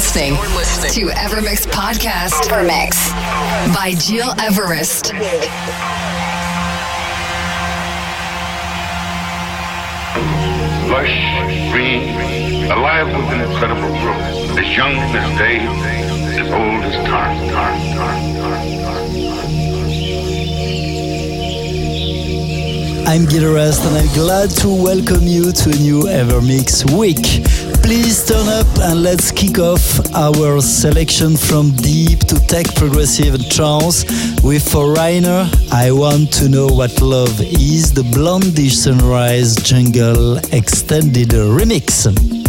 Listening to Evermix Podcast. Evermix by Gil Everest. Lush, green, alive with incredible growth. As young as day, as old as time, time, time, time, time. I'm Gil Everest and I'm glad to welcome you to a new Evermix week. Please turn up and let's kick off our selection from deep to tech progressive and trance with Foreigner, I Want to Know What Love Is, the Blondish Sunrise Jungle Extended Remix.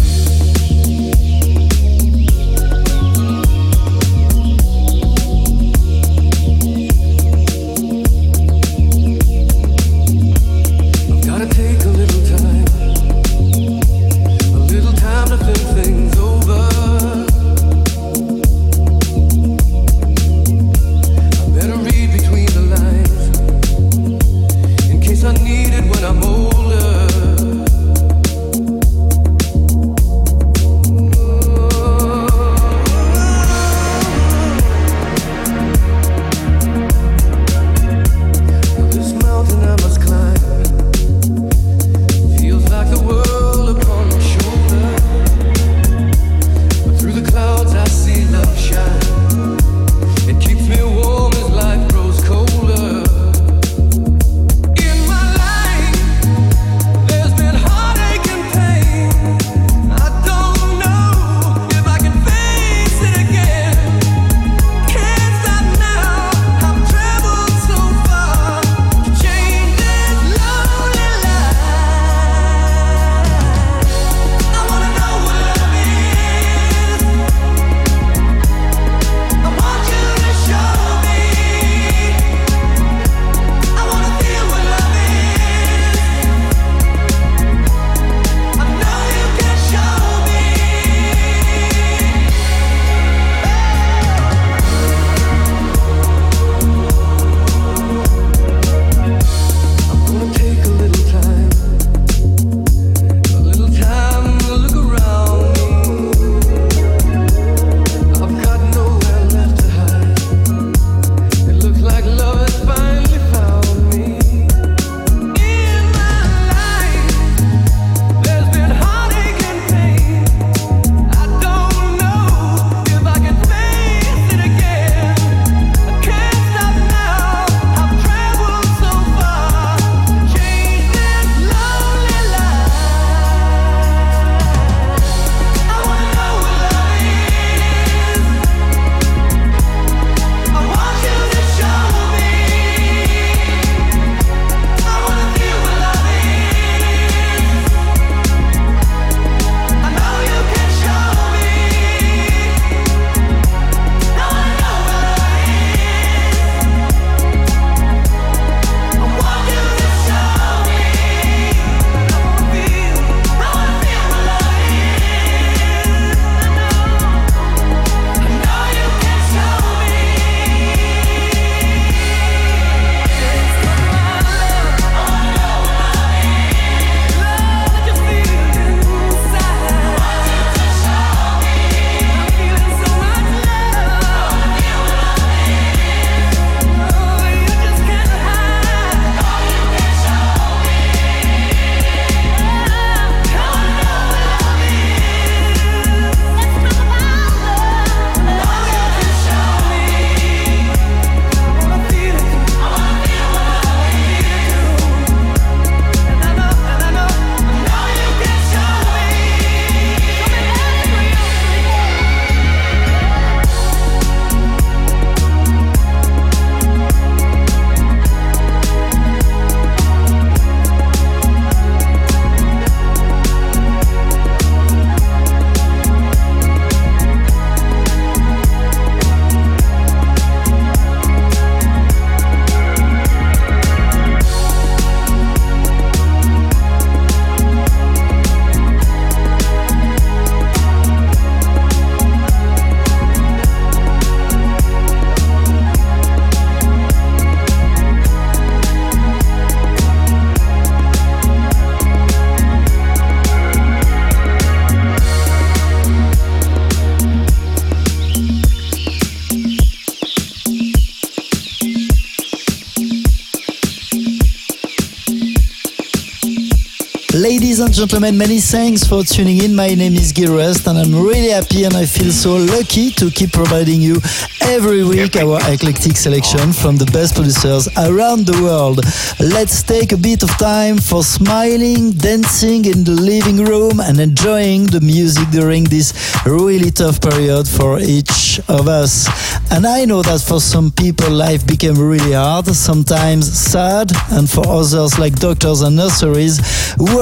And gentlemen, many thanks for tuning in. My name is Gil Everest and I'm really happy and I feel so lucky to keep providing you every week our eclectic selection from the best producers around the world. Let's take a bit of time for smiling, dancing in the living room and enjoying the music during this really tough period for each of us. And I know that for some people life became really hard, sometimes sad, and for others like doctors and nurseries,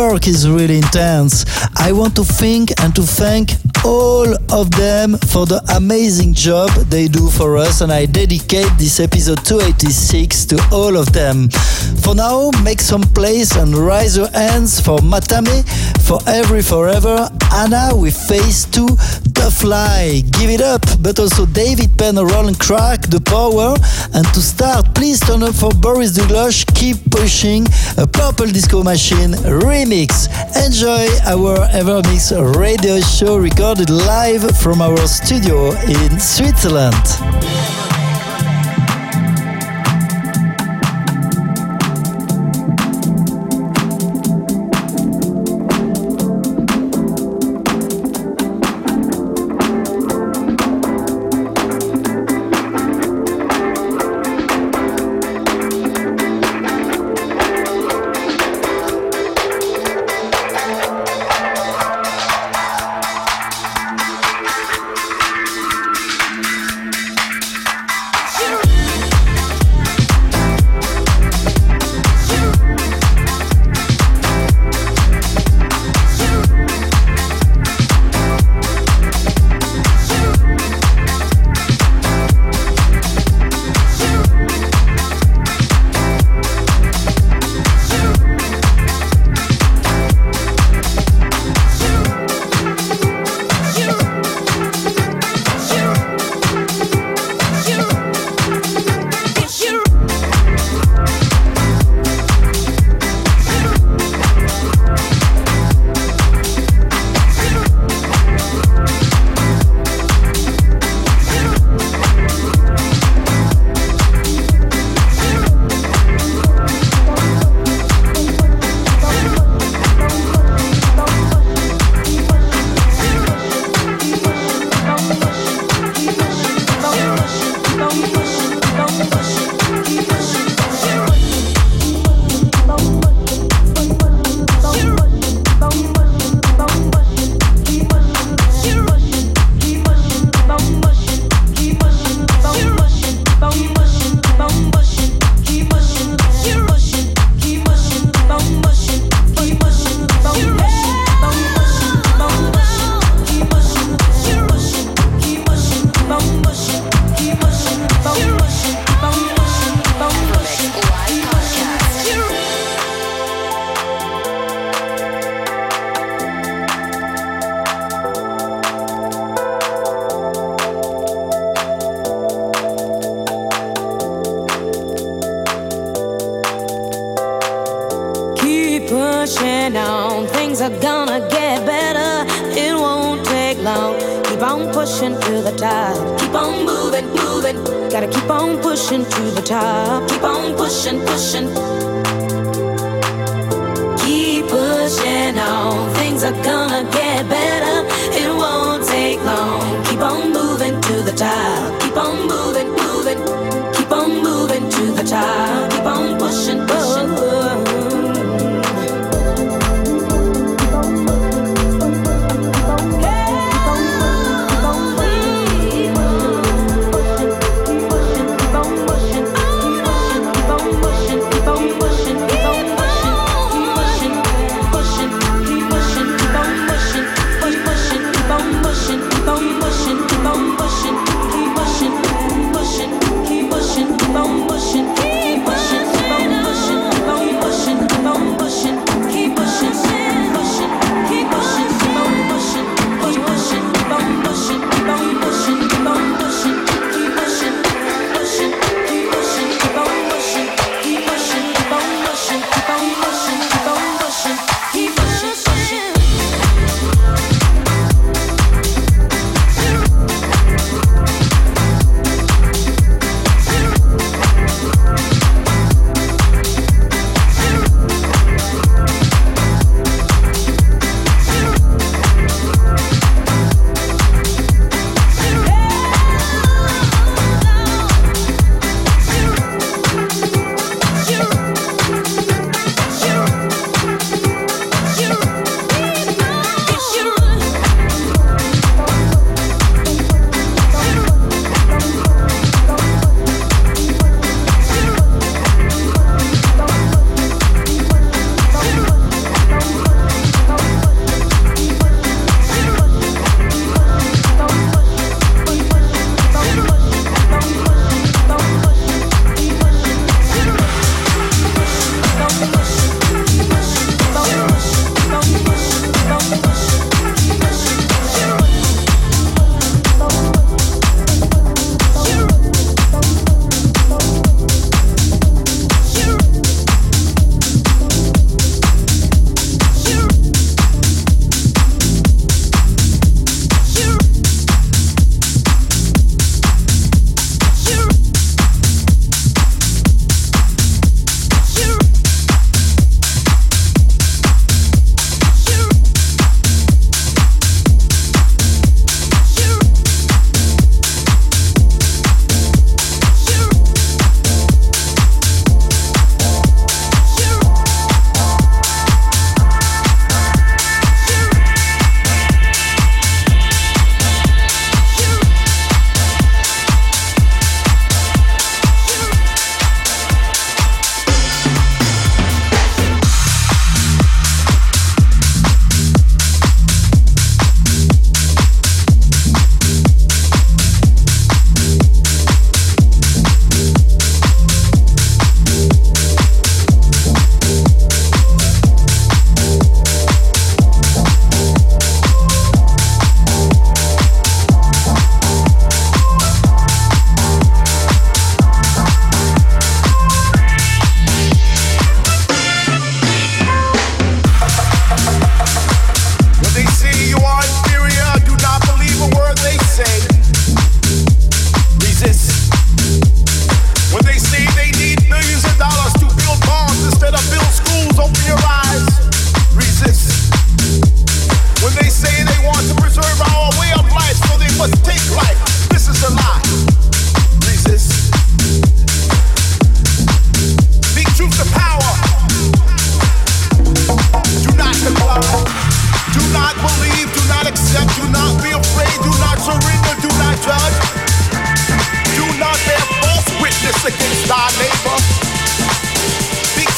work is really intense. I want to think and to thank all of them for the amazing job they do for us, and I dedicate this episode 286 to all of them. For now, make some place and raise your hands for Matame, for Every Forever, Anna with Phase 2, The Fly, Give It Up, but also David Penn, Roland Clark, The Power, and to start, please turn up for Boris Dlugosch, Keep Pushing, a Purple Disco Machine remix. Enjoy our Evermix radio show recorded live from our studio in Switzerland.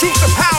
Truth to power.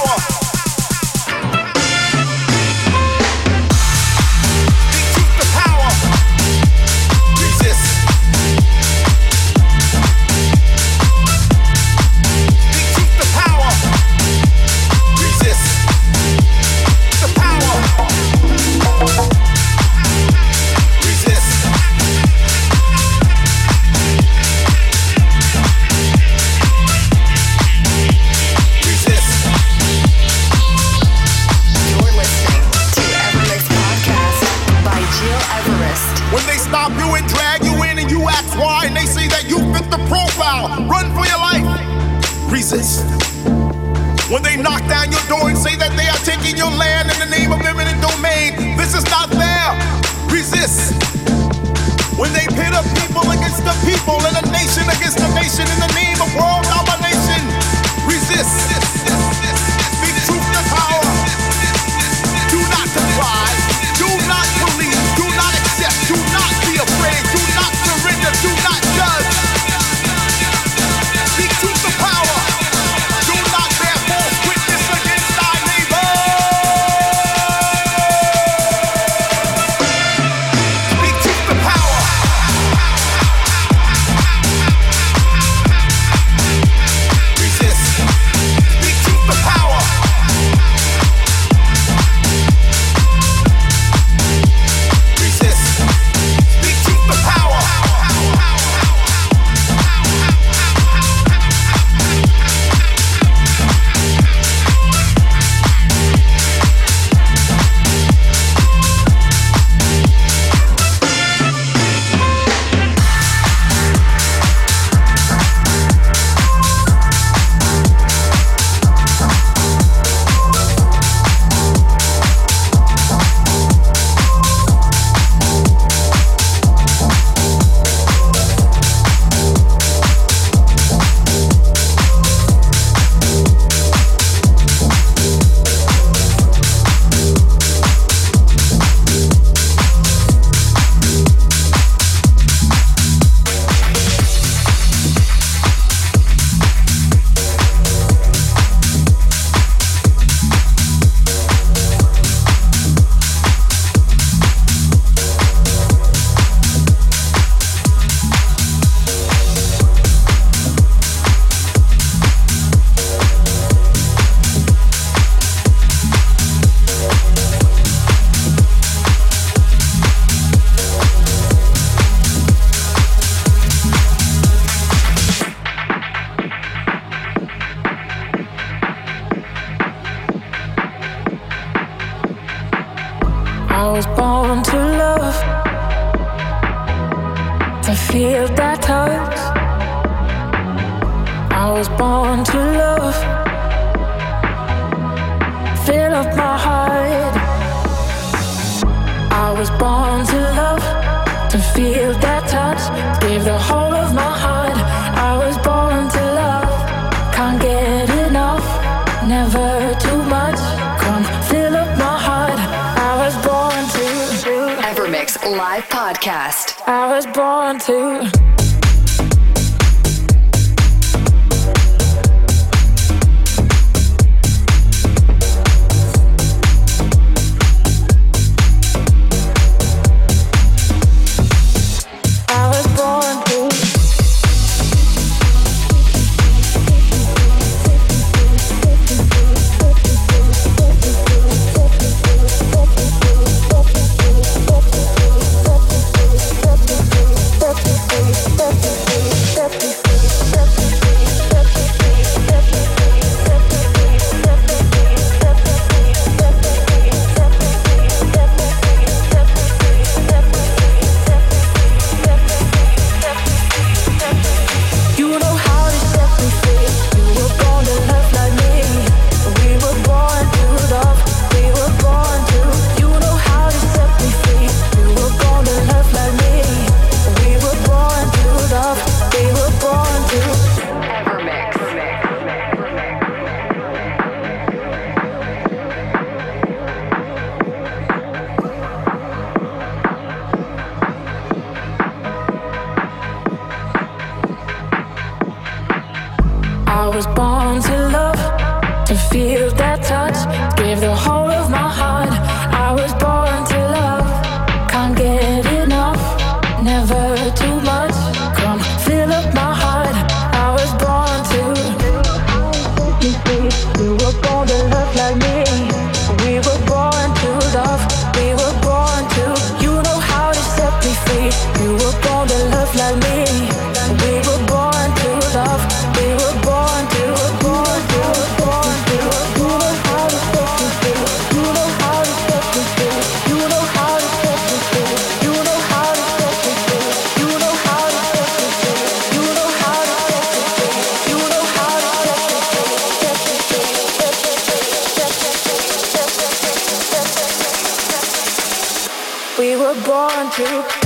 Were born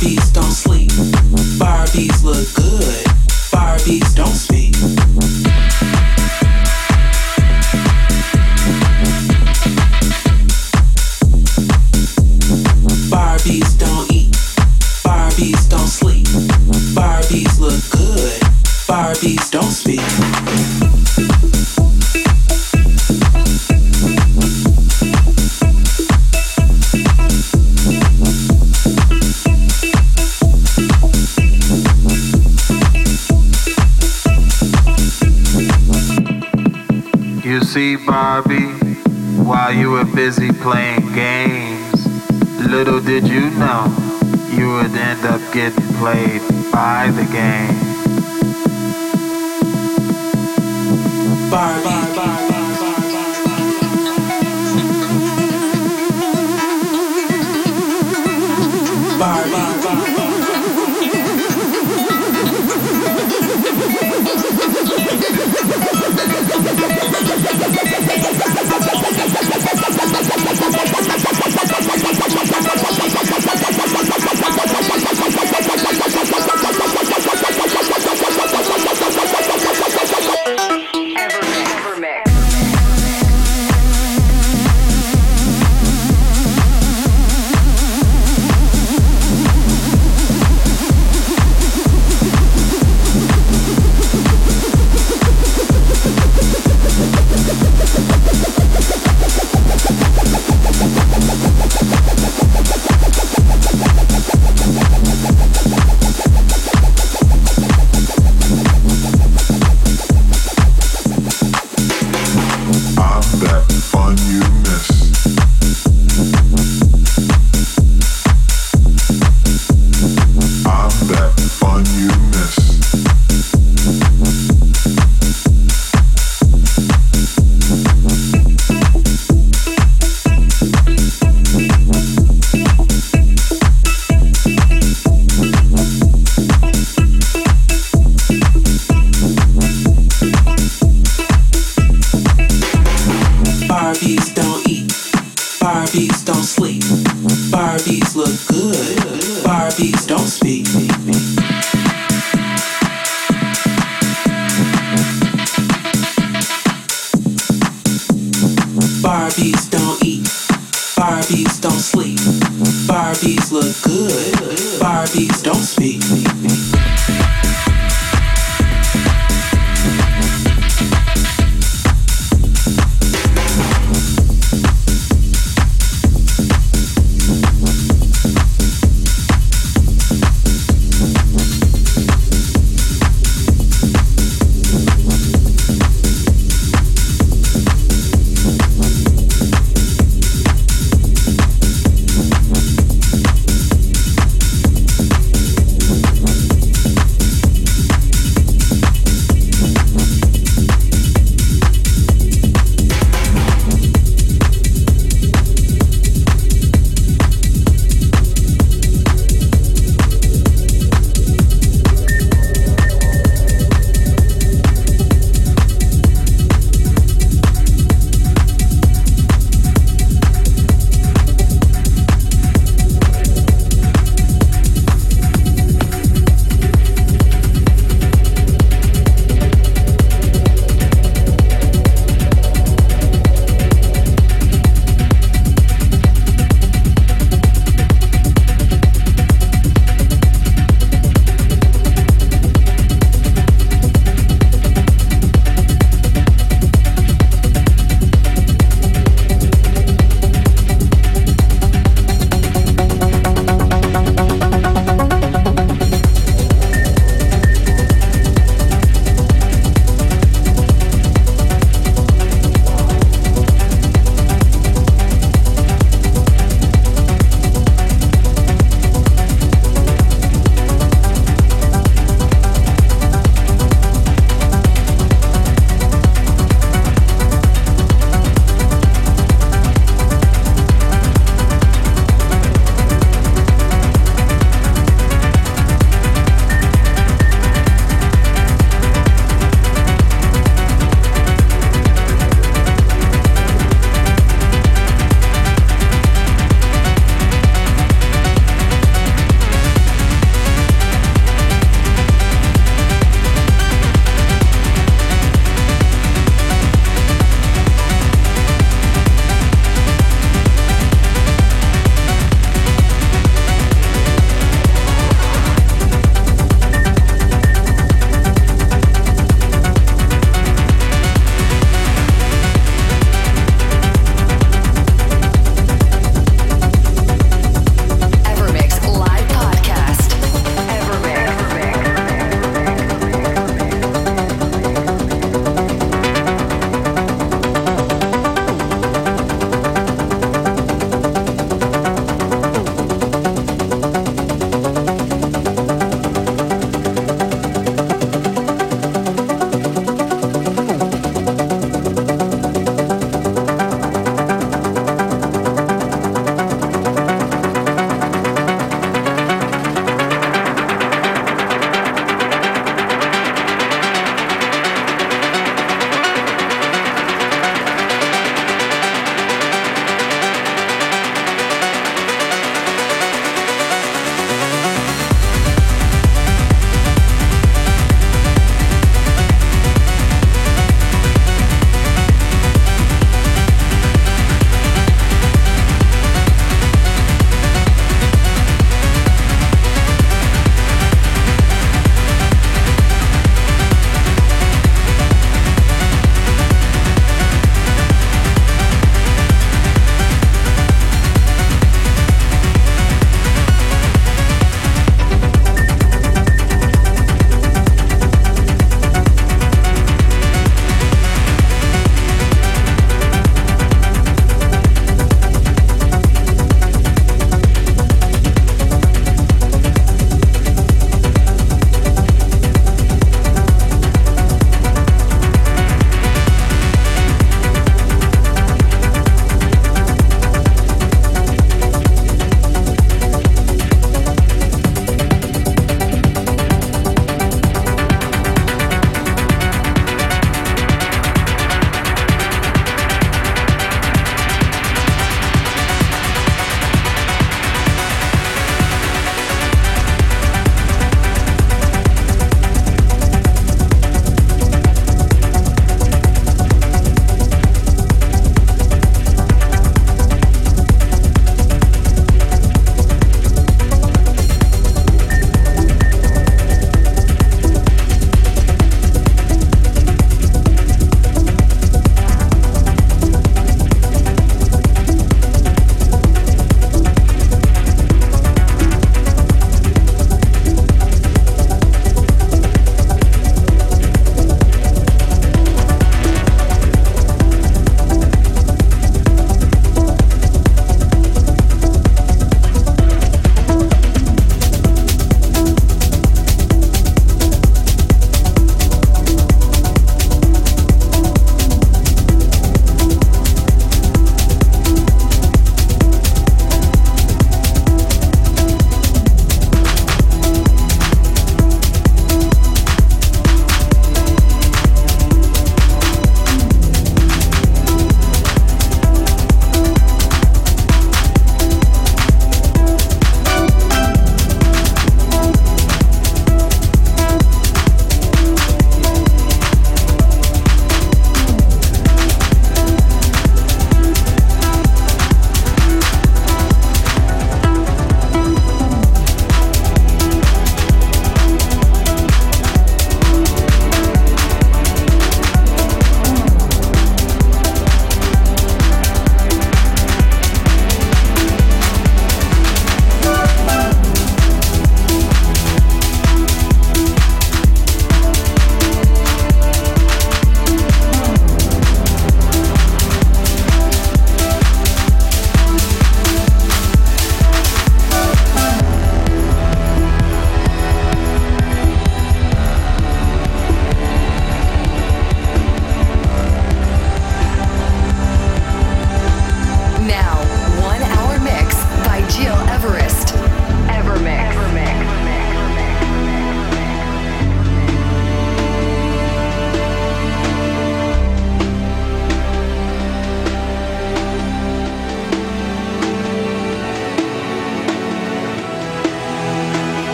Barbies don't sleep. Barbies look good. Barbies don't speak. While you were busy playing games, little did you know you would end up getting played by the game. Barbie.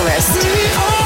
Tourist.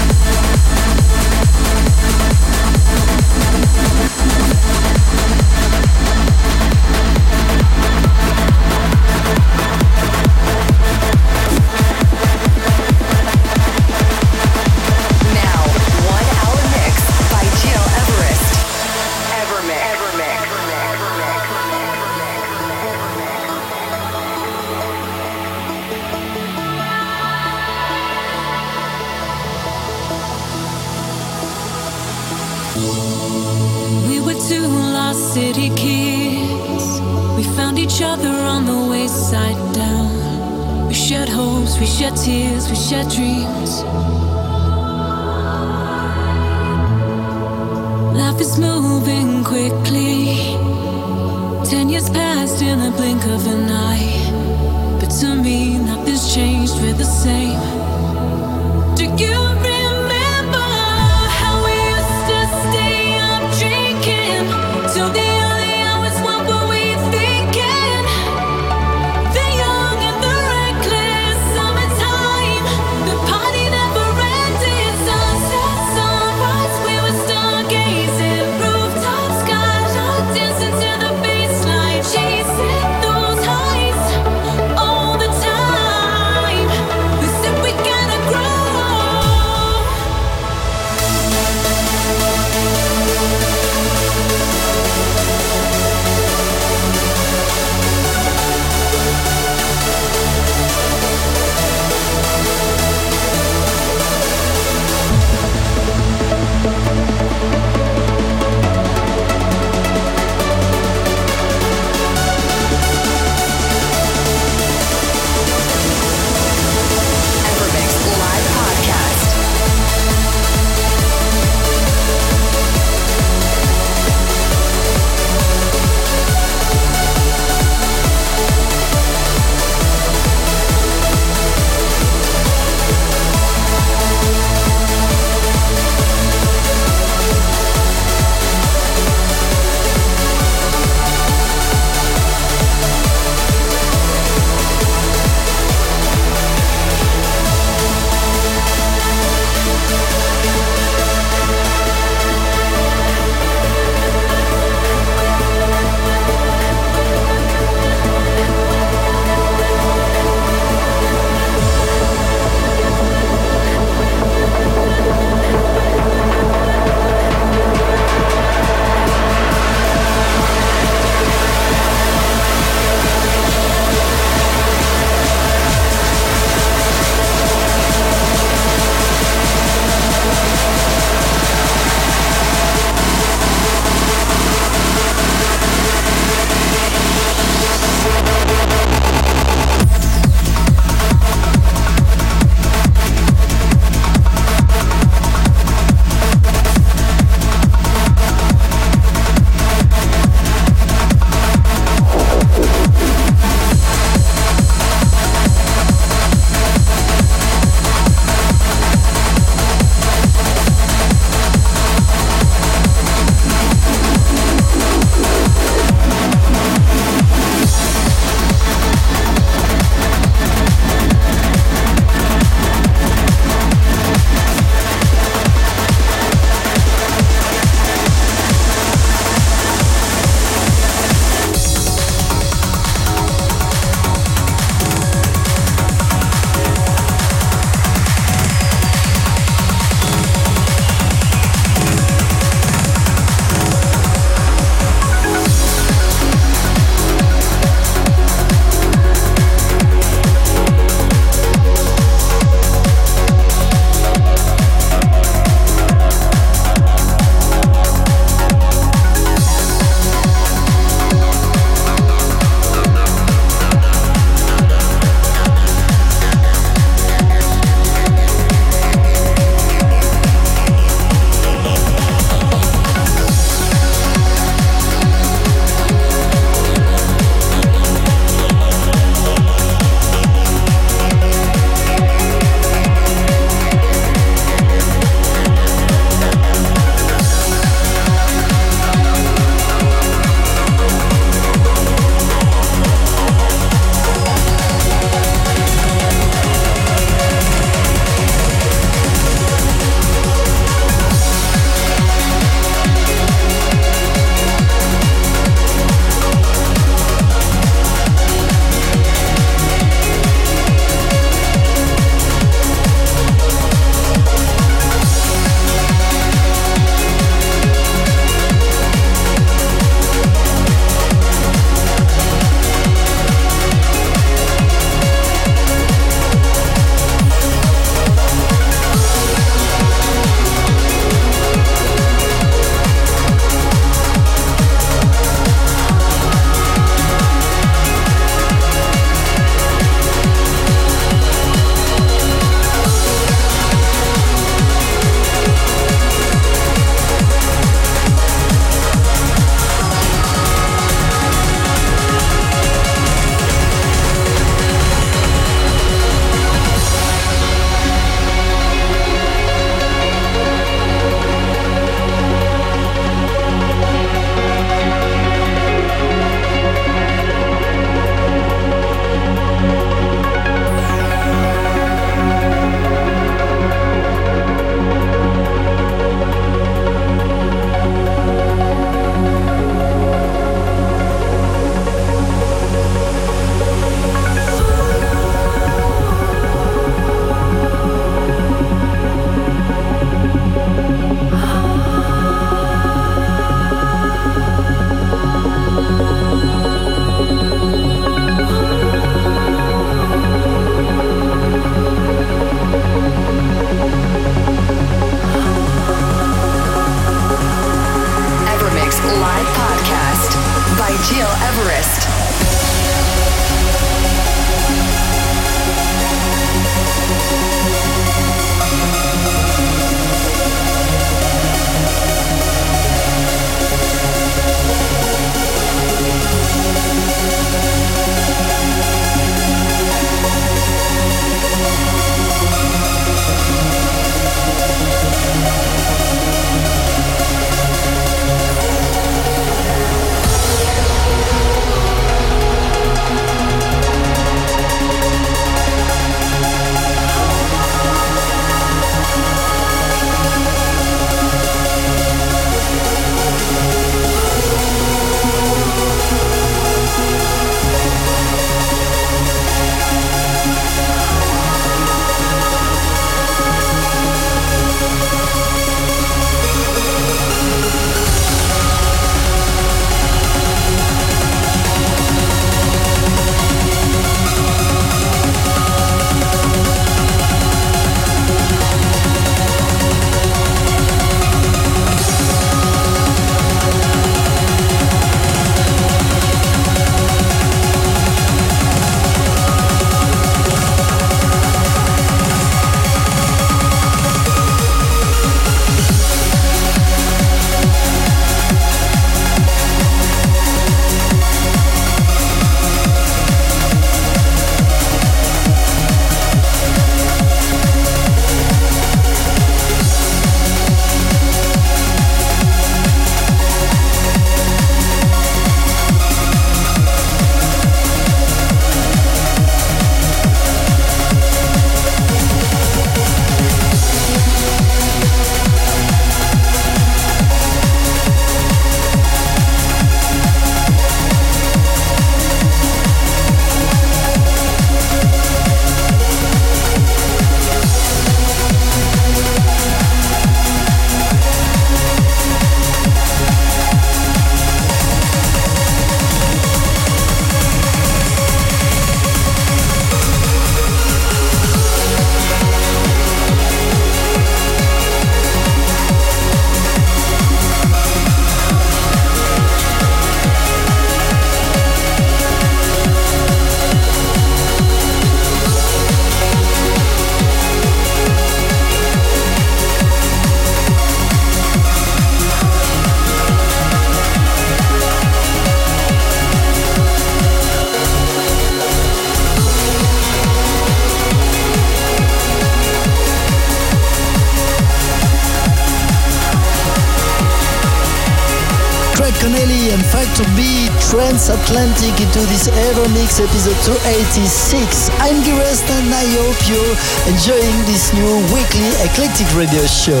Transatlantic into this Evermix episode 286. I'm Gires and I hope you're enjoying this new weekly eclectic radio show.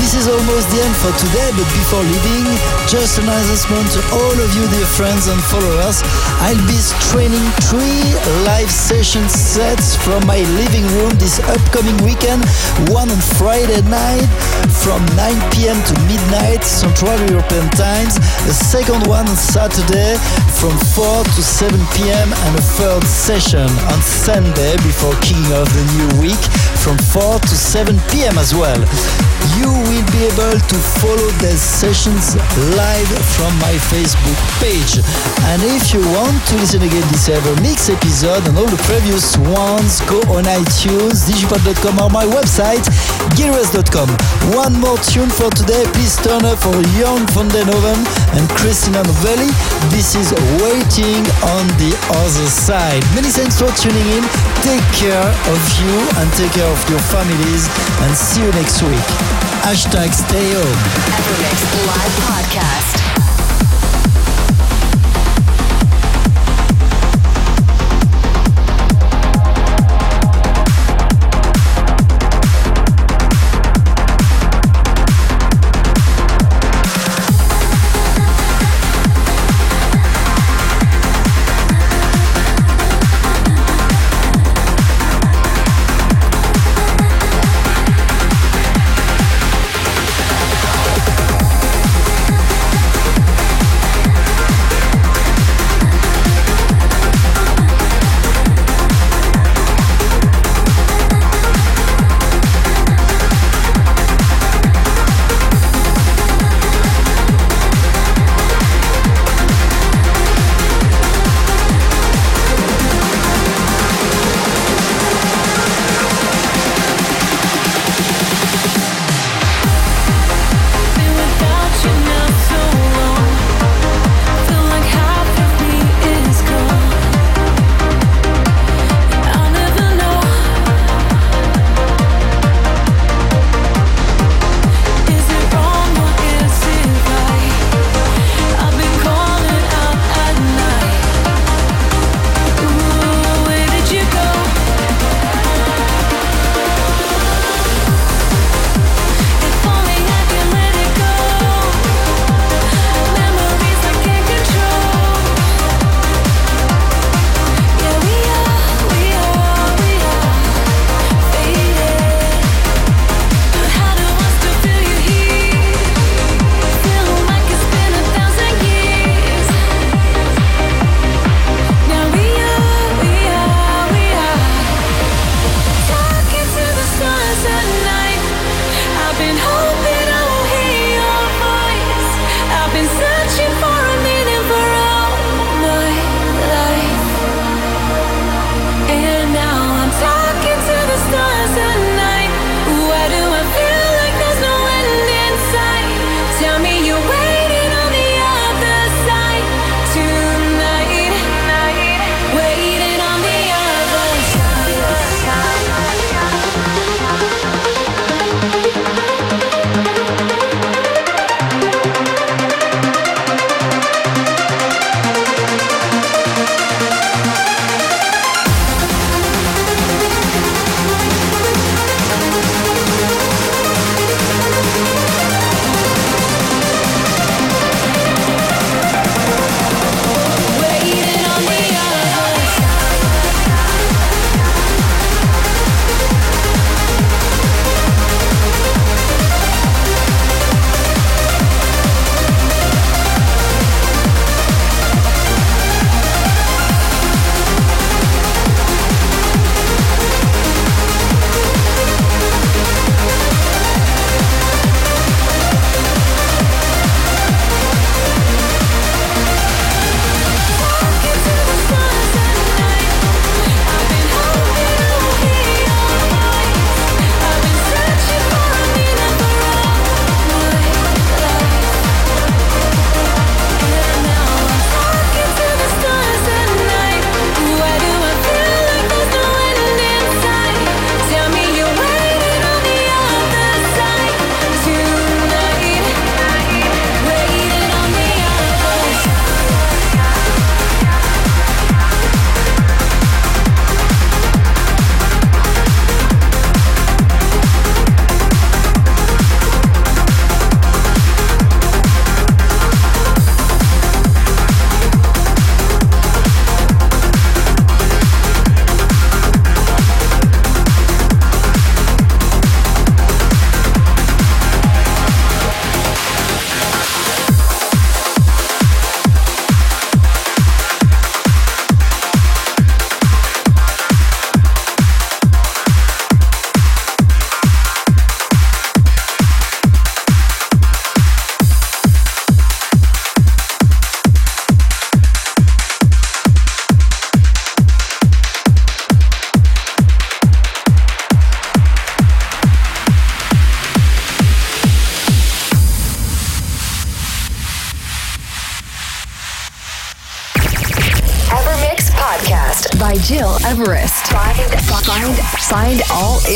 This is almost the end for today, but before leaving, just an announcement to all of you dear friends and followers. I'll be streaming three live session sets from my living room this upcoming weekend. One on Friday night from 9 p.m. to midnight Central European times. A second one on Saturday from 4 to 7 p.m. and a third session on Sunday before kicking off the new week from 4 to 7 p.m. as well. You will be able to follow the sessions live from my Facebook page. And if you want to listen again this EverMix episode and all the previous ones, go on iTunes, digipod.com or my website, gileverest.com. One more tune for today. Please turn up for Jorn van Deynhoven and Christina Novelli. This is Waiting on the Other Side. Many thanks for tuning in. Take care of you and take care of your families and see you next week. Hashtag stay home. Evermix Live Podcast.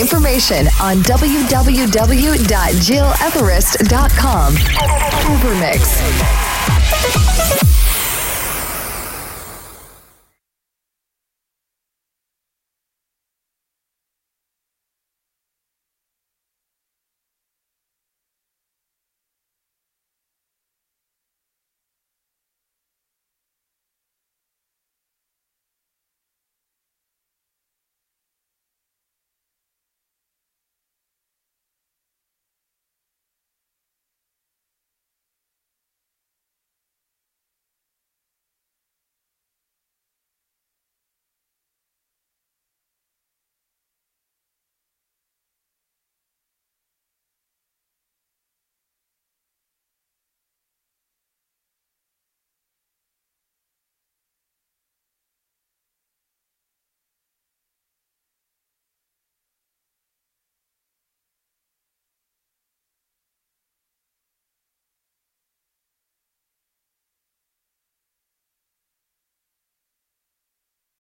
Information on www.gileverest.com. Evermix.